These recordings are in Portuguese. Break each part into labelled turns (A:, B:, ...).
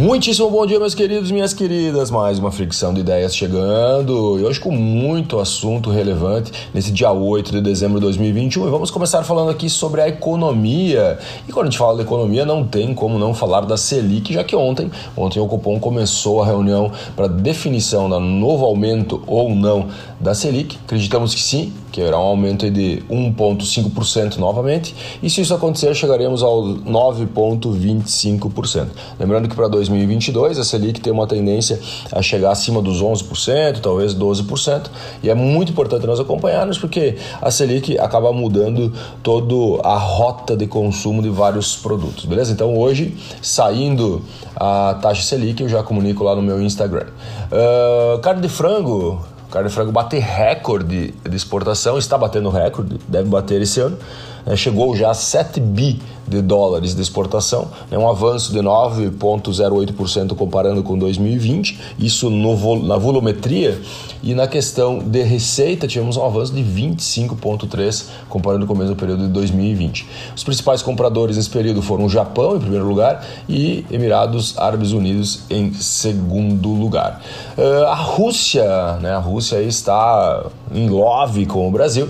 A: Muitíssimo bom dia, meus queridos minhas queridas. Mais uma fricção de ideias chegando e hoje com muito assunto relevante nesse dia 8 de dezembro de 2021. E vamos começar falando aqui sobre a economia. E quando a gente fala da economia, não tem como não falar da Selic, já que ontem, ontem o Copom começou a reunião para definição do novo aumento ou não da Selic. Acreditamos que sim, que haverá um aumento de 1,5% novamente. E se isso acontecer, chegaremos ao 9,25%. Lembrando que para 2022 a Selic tem uma tendência a chegar acima dos 11%, talvez 12%, e é muito importante nós acompanharmos porque a Selic acaba mudando toda a rota de consumo de vários produtos, beleza? Então hoje, saindo a taxa Selic, eu já comunico lá no meu Instagram. Uh, carne de frango, carne de frango bate recorde de exportação, está batendo recorde, deve bater esse ano. É, chegou já a 7 bi de dólares de exportação, é um avanço de 9,08% comparando com 2020, isso no, na volumetria, e na questão de receita tivemos um avanço de 25,3% comparando com o mesmo período de 2020. Os principais compradores nesse período foram o Japão em primeiro lugar e Emirados Árabes Unidos em segundo lugar. Uh, a Rússia, né, a Rússia está em love com o Brasil,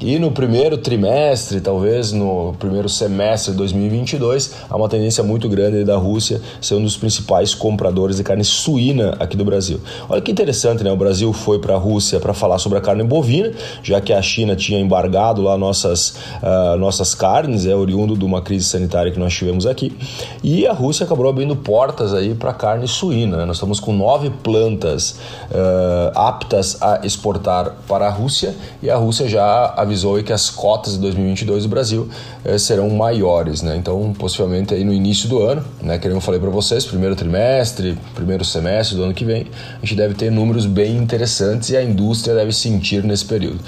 A: e no primeiro trimestre, talvez no primeiro semestre 2022, há uma tendência muito grande da Rússia ser um dos principais compradores de carne suína aqui do Brasil. Olha que interessante, né? O Brasil foi para a Rússia para falar sobre a carne bovina, já que a China tinha embargado lá nossas, uh, nossas carnes, é oriundo de uma crise sanitária que nós tivemos aqui. E a Rússia acabou abrindo portas aí para carne suína. Né? Nós estamos com nove plantas uh, aptas a exportar para a Rússia e a Rússia já avisou que as cotas de 2022 do Brasil eh, serão maiores, né? Então, possivelmente aí no início do ano, né, que eu falei para vocês, primeiro trimestre, primeiro semestre do ano que vem, a gente deve ter números bem interessantes e a indústria deve sentir nesse período.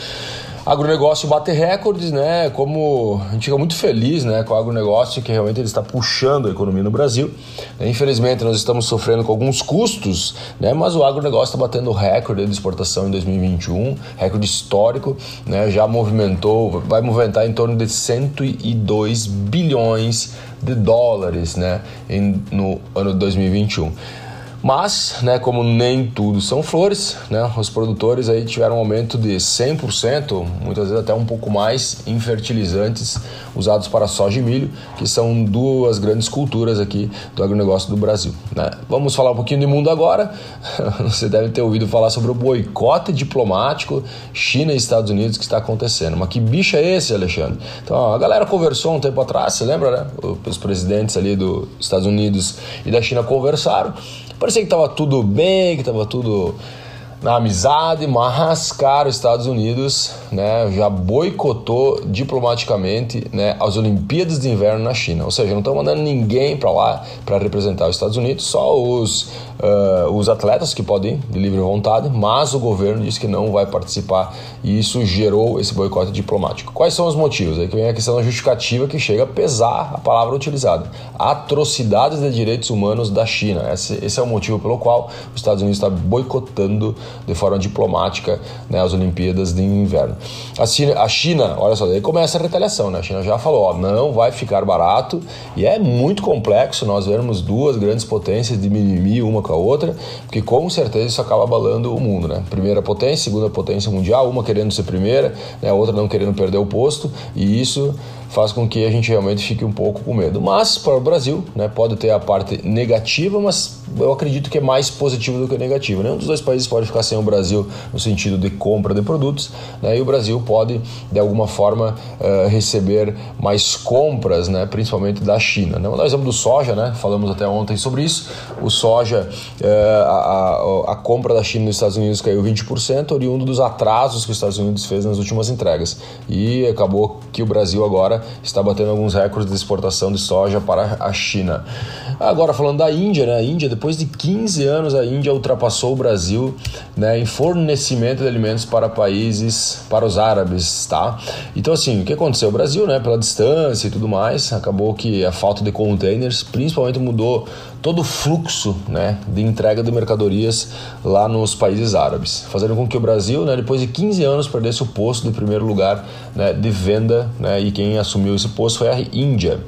A: Agronegócio bate recordes, né? Como a gente fica muito feliz, né, com o agronegócio que realmente ele está puxando a economia no Brasil. Infelizmente nós estamos sofrendo com alguns custos, né? Mas o agronegócio está batendo recorde de exportação em 2021, recorde histórico, né? Já movimentou, vai movimentar em torno de 102 bilhões de dólares, né, em, no ano de 2021. Mas, né, como nem tudo são flores, né, os produtores aí tiveram um aumento de 100%, muitas vezes até um pouco mais, em fertilizantes usados para soja e milho, que são duas grandes culturas aqui do agronegócio do Brasil. Né? Vamos falar um pouquinho de mundo agora. Você deve ter ouvido falar sobre o boicote diplomático China e Estados Unidos que está acontecendo. Mas que bicho é esse, Alexandre? Então, a galera conversou um tempo atrás, você lembra, né? Os presidentes ali dos Estados Unidos e da China conversaram Parecia que estava tudo bem, que estava tudo na amizade, mas, cara, os Estados Unidos né, já boicotou diplomaticamente né, as Olimpíadas de Inverno na China. Ou seja, não estão mandando ninguém para lá para representar os Estados Unidos, só os, uh, os atletas que podem ir de livre vontade, mas o governo disse que não vai participar e isso gerou esse boicote diplomático. Quais são os motivos? Aí que vem a questão da justificativa que chega a pesar a palavra utilizada. Atrocidades de direitos humanos da China. Esse, esse é o motivo pelo qual os Estados Unidos está boicotando de forma diplomática né, as Olimpíadas de Inverno. A China, a China, olha só, daí começa a retaliação, né? A China já falou, ó, não vai ficar barato e é muito complexo nós vermos duas grandes potências de mimimi uma com a outra, porque com certeza isso acaba abalando o mundo, né? Primeira potência, segunda potência mundial, uma querendo ser primeira, né, a outra não querendo perder o posto, e isso faz com que a gente realmente fique um pouco com medo. Mas para o Brasil, né, pode ter a parte negativa, mas eu acredito que é mais positivo do que negativo. Nenhum dos dois países pode ficar sem o Brasil no sentido de compra de produtos, né, e o Brasil pode, de alguma forma, uh, receber mais compras, né, principalmente da China. Né? Nós exemplo do soja, né, falamos até ontem sobre isso. O soja, uh, a, a, a compra da China nos Estados Unidos caiu 20%, oriundo dos atrasos que os Estados Unidos fez nas últimas entregas. E acabou que o Brasil agora está batendo alguns recordes de exportação de soja para a China. Agora falando da Índia, né? A Índia, depois de 15 anos, a Índia ultrapassou o Brasil né, em fornecimento de alimentos para países, para os árabes, tá? Então assim, o que aconteceu? O Brasil, né, pela distância e tudo mais, acabou que a falta de containers, principalmente mudou todo o fluxo né, de entrega de mercadorias lá nos países árabes, fazendo com que o Brasil, né, depois de 15 anos, perdesse o posto de primeiro lugar né, de venda né, e quem assumiu esse posto foi a Índia.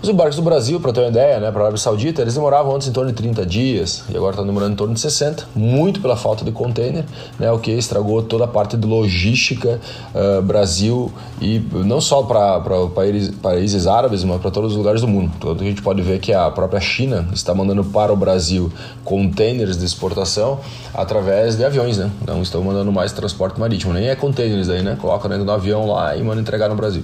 A: Os embarques do Brasil, para ter uma ideia, né, para a Arábia Saudita, eles demoravam antes em torno de 30 dias e agora estão demorando em torno de 60, muito pela falta de container, né, o que estragou toda a parte de logística uh, Brasil e não só para países, países árabes, mas para todos os lugares do mundo. Então a gente pode ver que a própria China está mandando para o Brasil containers de exportação através de aviões, né? Não estão mandando mais transporte marítimo, nem é containers aí, né? Coloca dentro do avião lá e manda entregar no Brasil.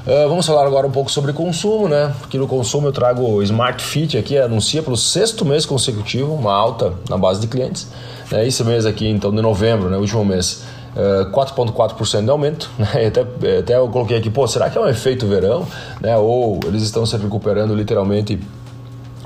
A: Uh, vamos falar agora um pouco sobre consumo, né? Aqui no consumo eu trago o Smart Fit aqui, anuncia pelo sexto mês consecutivo uma alta na base de clientes. Né? Esse mês aqui, então, de novembro, né? último mês, uh, 4,4% de aumento. Né? Até, até eu coloquei aqui, pô, será que é um efeito verão? Né? Ou eles estão se recuperando literalmente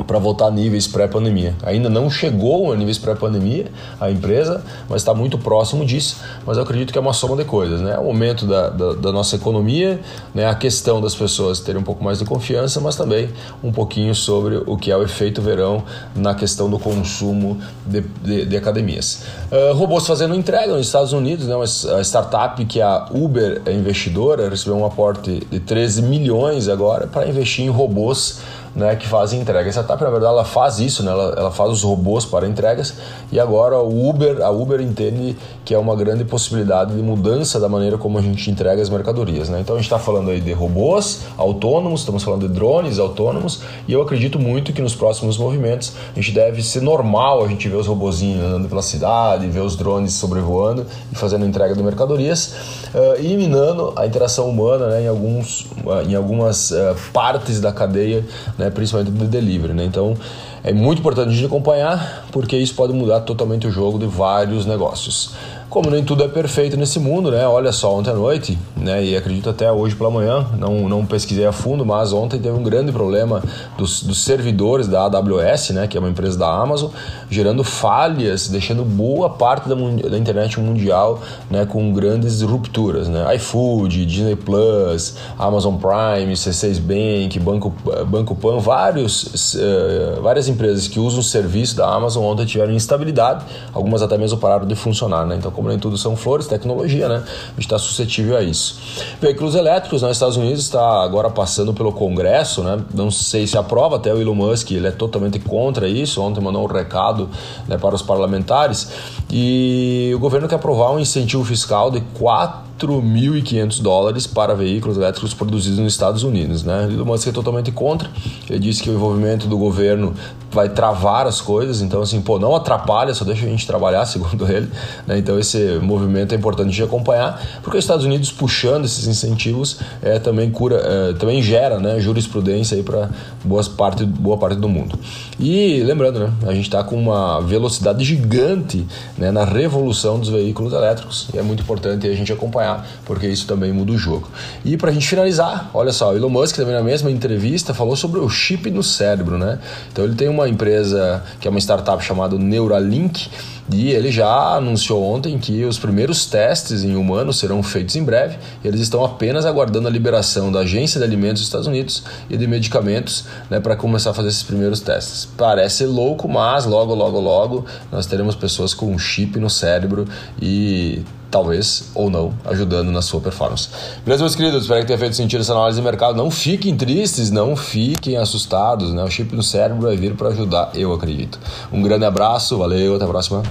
A: para voltar a níveis pré-pandemia. Ainda não chegou a níveis pré-pandemia a empresa, mas está muito próximo disso. Mas eu acredito que é uma soma de coisas, né? O momento da, da, da, nossa economia, né? a questão das pessoas terem um pouco mais de confiança, mas também um pouquinho sobre o que é o efeito verão na questão do consumo de, de, de academias. Uh, robôs fazendo entrega nos Estados Unidos, né? uma startup que a Uber é investidora, recebeu um aporte de 13 milhões agora para investir em robôs né, que fazem entrega. Essa etapa, na verdade, ela faz isso, né, ela, ela faz os robôs para entregas e agora o Uber, a Uber entende que é uma grande possibilidade de mudança da maneira como a gente entrega as mercadorias. Né? Então a gente está falando aí de robôs autônomos, estamos falando de drones autônomos e eu acredito muito que nos próximos movimentos a gente deve ser normal a gente ver os robozinhos andando pela cidade, ver os drones sobrevoando e fazendo entrega de mercadorias uh, e minando a interação humana né, em, alguns, uh, em algumas uh, partes da cadeia né, né, principalmente do delivery. Né? Então é muito importante a gente acompanhar, porque isso pode mudar totalmente o jogo de vários negócios. Como nem tudo é perfeito nesse mundo, né? Olha só, ontem à noite, né? E acredito até hoje pela manhã, não, não pesquisei a fundo, mas ontem teve um grande problema dos, dos servidores da AWS, né? Que é uma empresa da Amazon, gerando falhas, deixando boa parte da, da internet mundial, né? Com grandes rupturas, né? iFood, Disney Plus, Amazon Prime, C6 Bank, Banco, Banco Pan, vários, uh, várias empresas que usam o serviço da Amazon ontem tiveram instabilidade, algumas até mesmo pararam de funcionar, né? Então, nem tudo são flores, tecnologia, né? A gente está suscetível a isso. Veículos elétricos, nos né? Estados Unidos está agora passando pelo Congresso, né? Não sei se aprova, até o Elon Musk ele é totalmente contra isso. Ontem mandou um recado né, para os parlamentares e o governo quer aprovar um incentivo fiscal de 4.500 dólares para veículos elétricos produzidos nos Estados Unidos. Né? Elon Musk é totalmente contra. Ele disse que o envolvimento do governo vai travar as coisas, então assim, pô, não atrapalha, só deixa a gente trabalhar, segundo ele. Né? Então esse movimento é importante de acompanhar, porque os Estados Unidos puxando esses incentivos é, também cura, é, também gera né, jurisprudência para boa parte, boa parte do mundo. E lembrando, né, a gente está com uma velocidade gigante né, na revolução dos veículos elétricos e é muito importante a gente acompanhar, porque isso também muda o jogo. E para a gente finalizar, olha só, o Elon Musk também na mesma entrevista falou sobre o chip no cérebro, né? Então ele tem uma empresa que é uma startup chamada Neuralink e ele já anunciou ontem que os primeiros testes em humanos serão feitos em breve. Eles estão apenas aguardando a liberação da Agência de Alimentos dos Estados Unidos e de medicamentos né, para começar a fazer esses primeiros testes. Parece louco, mas logo, logo, logo nós teremos pessoas com um chip no cérebro e talvez ou não, ajudando na sua performance. Beleza, meus queridos? Espero que tenha feito sentido essa análise de mercado. Não fiquem tristes, não fiquem assustados, né? O chip no cérebro vai vir para ajudar, eu acredito. Um grande abraço, valeu, até a próxima.